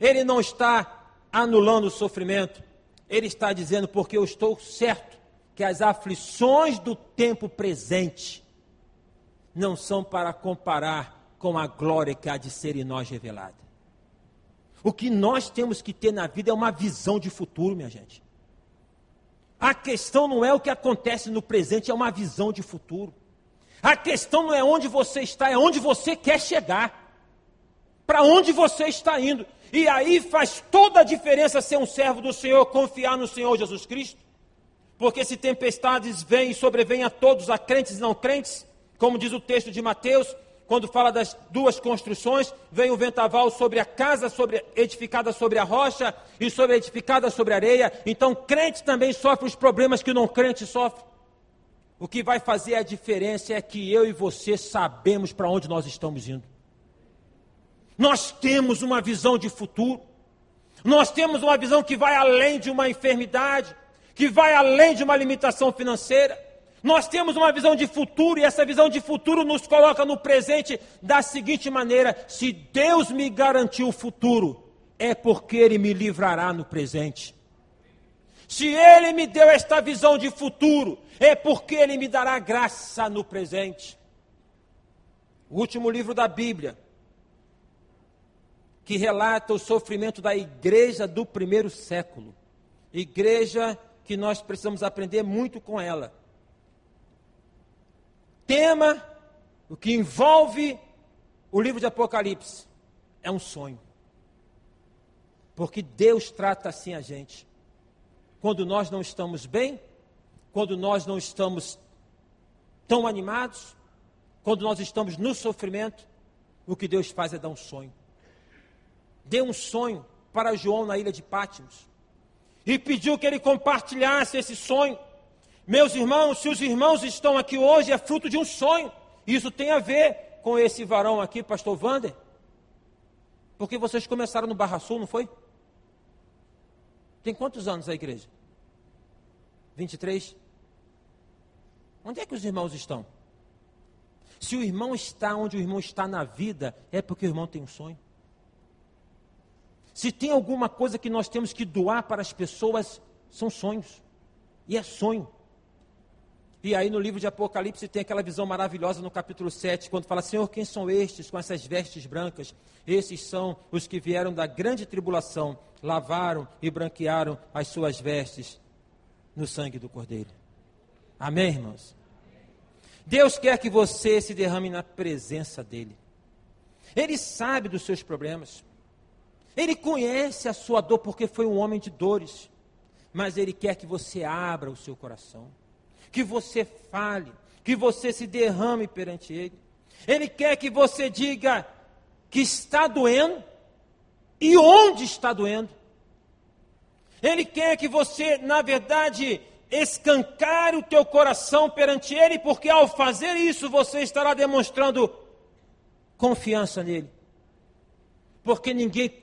S1: Ele não está anulando o sofrimento, ele está dizendo, porque eu estou certo que as aflições do tempo presente não são para comparar com a glória que há de ser em nós revelada. O que nós temos que ter na vida é uma visão de futuro, minha gente. A questão não é o que acontece no presente, é uma visão de futuro. A questão não é onde você está, é onde você quer chegar para onde você está indo. E aí faz toda a diferença ser um servo do Senhor, confiar no Senhor Jesus Cristo. Porque se tempestades vêm e sobrevêm a todos, a crentes e não crentes, como diz o texto de Mateus, quando fala das duas construções, vem o ventaval sobre a casa sobre, edificada sobre a rocha e sobre edificada sobre a areia. Então, crente também sofre os problemas que não crente sofre. O que vai fazer a diferença é que eu e você sabemos para onde nós estamos indo. Nós temos uma visão de futuro. Nós temos uma visão que vai além de uma enfermidade, que vai além de uma limitação financeira. Nós temos uma visão de futuro e essa visão de futuro nos coloca no presente da seguinte maneira: se Deus me garantiu o futuro, é porque Ele me livrará no presente. Se Ele me deu esta visão de futuro, é porque Ele me dará graça no presente. O último livro da Bíblia, que relata o sofrimento da igreja do primeiro século. Igreja que nós precisamos aprender muito com ela. Tema, o que envolve o livro de Apocalipse, é um sonho. Porque Deus trata assim a gente. Quando nós não estamos bem, quando nós não estamos tão animados, quando nós estamos no sofrimento, o que Deus faz é dar um sonho deu um sonho para João na ilha de Pátimos e pediu que ele compartilhasse esse sonho. Meus irmãos, se os irmãos estão aqui hoje, é fruto de um sonho. Isso tem a ver com esse varão aqui, pastor Vander. Porque vocês começaram no Barra Sul, não foi? Tem quantos anos a igreja? 23? Onde é que os irmãos estão? Se o irmão está onde o irmão está na vida, é porque o irmão tem um sonho. Se tem alguma coisa que nós temos que doar para as pessoas, são sonhos. E é sonho. E aí no livro de Apocalipse tem aquela visão maravilhosa no capítulo 7, quando fala: Senhor, quem são estes com essas vestes brancas? Esses são os que vieram da grande tribulação, lavaram e branquearam as suas vestes no sangue do Cordeiro. Amém, irmãos? Deus quer que você se derrame na presença dEle. Ele sabe dos seus problemas. Ele conhece a sua dor porque foi um homem de dores. Mas Ele quer que você abra o seu coração, que você fale, que você se derrame perante Ele. Ele quer que você diga que está doendo e onde está doendo. Ele quer que você, na verdade, escancare o teu coração perante Ele, porque ao fazer isso você estará demonstrando confiança nele. Porque ninguém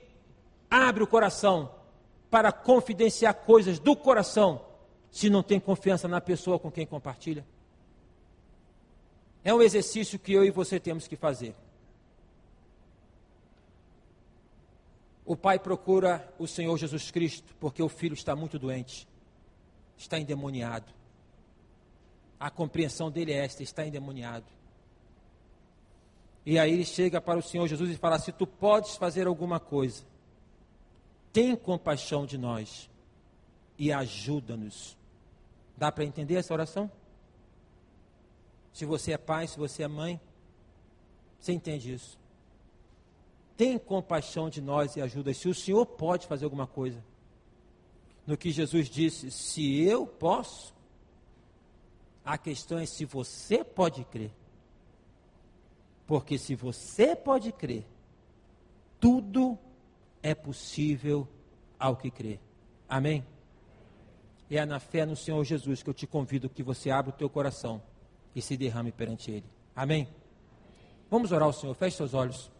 S1: abre o coração para confidenciar coisas do coração se não tem confiança na pessoa com quem compartilha? É um exercício que eu e você temos que fazer. O pai procura o Senhor Jesus Cristo porque o filho está muito doente, está endemoniado. A compreensão dele é esta: está endemoniado. E aí ele chega para o Senhor Jesus e fala: Se tu podes fazer alguma coisa, tem compaixão de nós e ajuda-nos. Dá para entender essa oração? Se você é pai, se você é mãe, você entende isso. Tem compaixão de nós e ajuda. Se o Senhor pode fazer alguma coisa, no que Jesus disse, se eu posso, a questão é se você pode crer. Porque se você pode crer, tudo é possível ao que crê. Amém? É na fé no Senhor Jesus que eu te convido que você abra o teu coração e se derrame perante Ele. Amém? Vamos orar ao Senhor, feche seus olhos.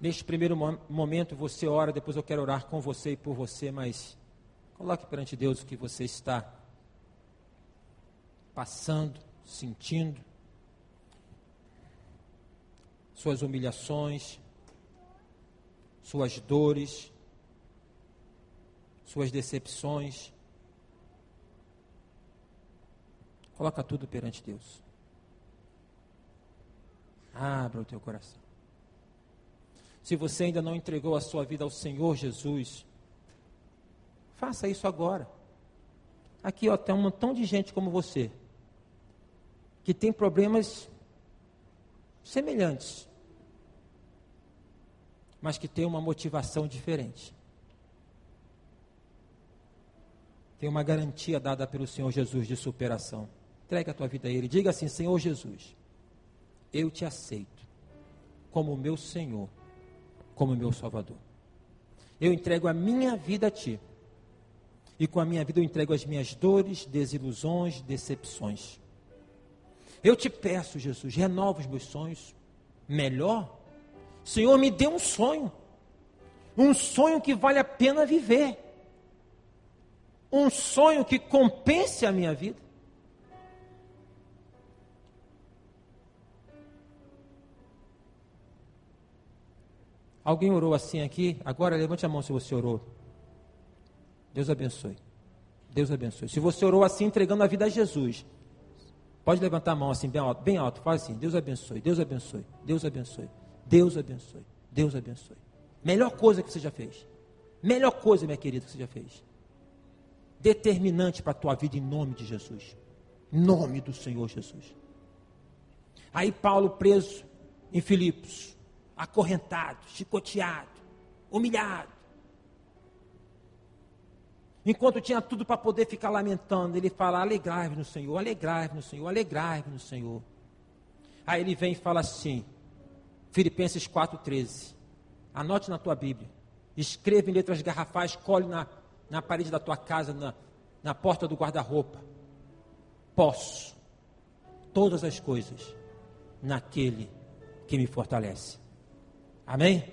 S1: Neste primeiro momento você ora, depois eu quero orar com você e por você, mas coloque perante Deus o que você está passando, sentindo, suas humilhações, suas dores, suas decepções. Coloca tudo perante Deus. Abra o teu coração. Se você ainda não entregou a sua vida ao Senhor Jesus, faça isso agora. Aqui ó, tem um montão de gente como você, que tem problemas semelhantes, mas que tem uma motivação diferente. Tem uma garantia dada pelo Senhor Jesus de superação. Entregue a tua vida a Ele. Diga assim: Senhor Jesus, eu te aceito como meu Senhor, como meu Salvador. Eu entrego a minha vida a Ti. E com a minha vida eu entrego as minhas dores, desilusões, decepções. Eu te peço, Jesus, renova os meus sonhos. Melhor, Senhor, me dê um sonho. Um sonho que vale a pena viver um sonho que compense a minha vida? Alguém orou assim aqui? Agora levante a mão se você orou. Deus abençoe. Deus abençoe. Se você orou assim, entregando a vida a Jesus, pode levantar a mão assim, bem alto, bem alto. Fala assim: Deus abençoe, Deus abençoe, Deus abençoe, Deus abençoe, Deus abençoe. Melhor coisa que você já fez. Melhor coisa, minha querida, que você já fez determinante para a tua vida em nome de Jesus. Nome do Senhor Jesus. Aí Paulo preso em Filipos, acorrentado, chicoteado, humilhado. Enquanto tinha tudo para poder ficar lamentando, ele fala: alegrai-vos no Senhor, alegrai-vos no Senhor, alegrai-vos no Senhor. Aí ele vem e fala assim, Filipenses 4,13. Anote na tua Bíblia. Escreva em letras garrafais, colhe na, na parede da tua casa, na, na porta do guarda-roupa. Posso todas as coisas naquele que me fortalece. Amém?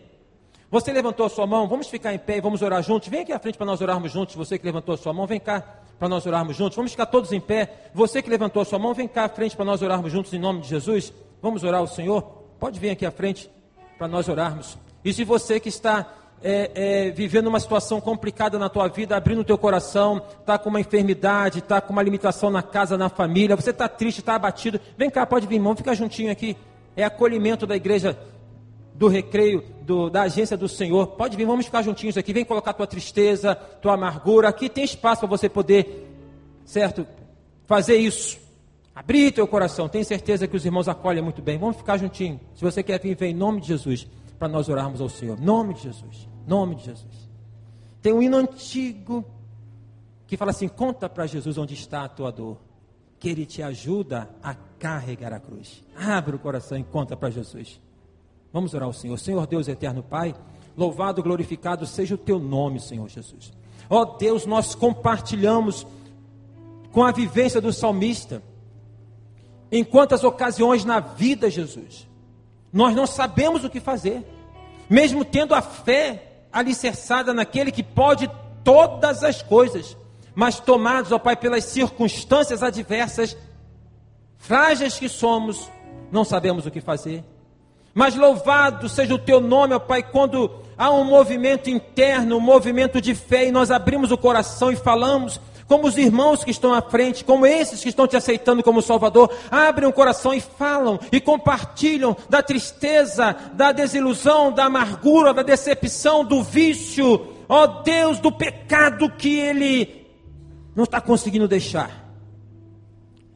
S1: Você levantou a sua mão, vamos ficar em pé e vamos orar juntos. Vem aqui à frente para nós orarmos juntos. Você que levantou a sua mão, vem cá para nós orarmos juntos. Vamos ficar todos em pé. Você que levantou a sua mão, vem cá à frente para nós orarmos juntos em nome de Jesus. Vamos orar ao Senhor. Pode vir aqui à frente para nós orarmos. E se você que está é, é, vivendo uma situação complicada na tua vida, abrindo o teu coração, está com uma enfermidade, está com uma limitação na casa, na família, você está triste, está abatido, vem cá, pode vir, irmão, fica juntinho aqui. É acolhimento da igreja do recreio, do, da agência do Senhor. Pode vir, vamos ficar juntinhos aqui. Vem colocar tua tristeza, tua amargura. Aqui tem espaço para você poder, certo? Fazer isso. Abrir teu coração. Tenho certeza que os irmãos acolhem muito bem. Vamos ficar juntinho. Se você quer vir, vem em nome de Jesus para nós orarmos ao Senhor. Nome de Jesus. Nome de Jesus. Tem um hino antigo que fala assim: conta para Jesus onde está a tua dor, que ele te ajuda a carregar a cruz. Abre o coração e conta para Jesus. Vamos orar ao Senhor. Senhor Deus eterno Pai, louvado, glorificado seja o teu nome, Senhor Jesus. Ó oh, Deus, nós compartilhamos com a vivência do salmista. Em quantas ocasiões na vida, Jesus, nós não sabemos o que fazer, mesmo tendo a fé alicerçada naquele que pode todas as coisas, mas tomados, ó Pai, pelas circunstâncias adversas, frágeis que somos, não sabemos o que fazer. Mas louvado seja o teu nome, ó Pai, quando há um movimento interno, um movimento de fé, e nós abrimos o coração e falamos, como os irmãos que estão à frente, como esses que estão te aceitando como Salvador, abrem o coração e falam e compartilham da tristeza, da desilusão, da amargura, da decepção, do vício, ó Deus, do pecado que ele não está conseguindo deixar.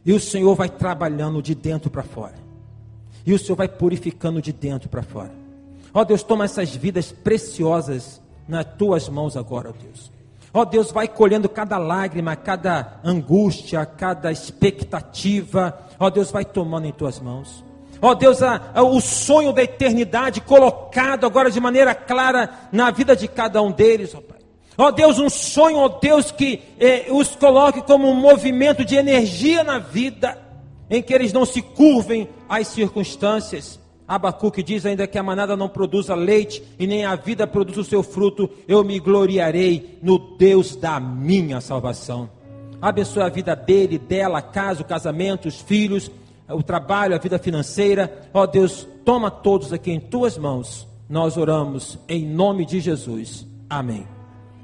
S1: E o Senhor vai trabalhando de dentro para fora. E o Senhor vai purificando de dentro para fora. Ó Deus, toma essas vidas preciosas nas tuas mãos agora, ó Deus. Ó Deus, vai colhendo cada lágrima, cada angústia, cada expectativa. Ó Deus, vai tomando em tuas mãos. Ó Deus, a, a, o sonho da eternidade colocado agora de maneira clara na vida de cada um deles, ó Pai. Ó Deus, um sonho, ó Deus, que eh, os coloque como um movimento de energia na vida, em que eles não se curvem às circunstâncias. Abacuque diz ainda que a manada não produza leite e nem a vida produz o seu fruto, eu me gloriarei no Deus da minha salvação. Abençoe a vida dele, dela, a casa, o casamento, os filhos, o trabalho, a vida financeira. Ó Deus, toma todos aqui em tuas mãos. Nós oramos em nome de Jesus. Amém.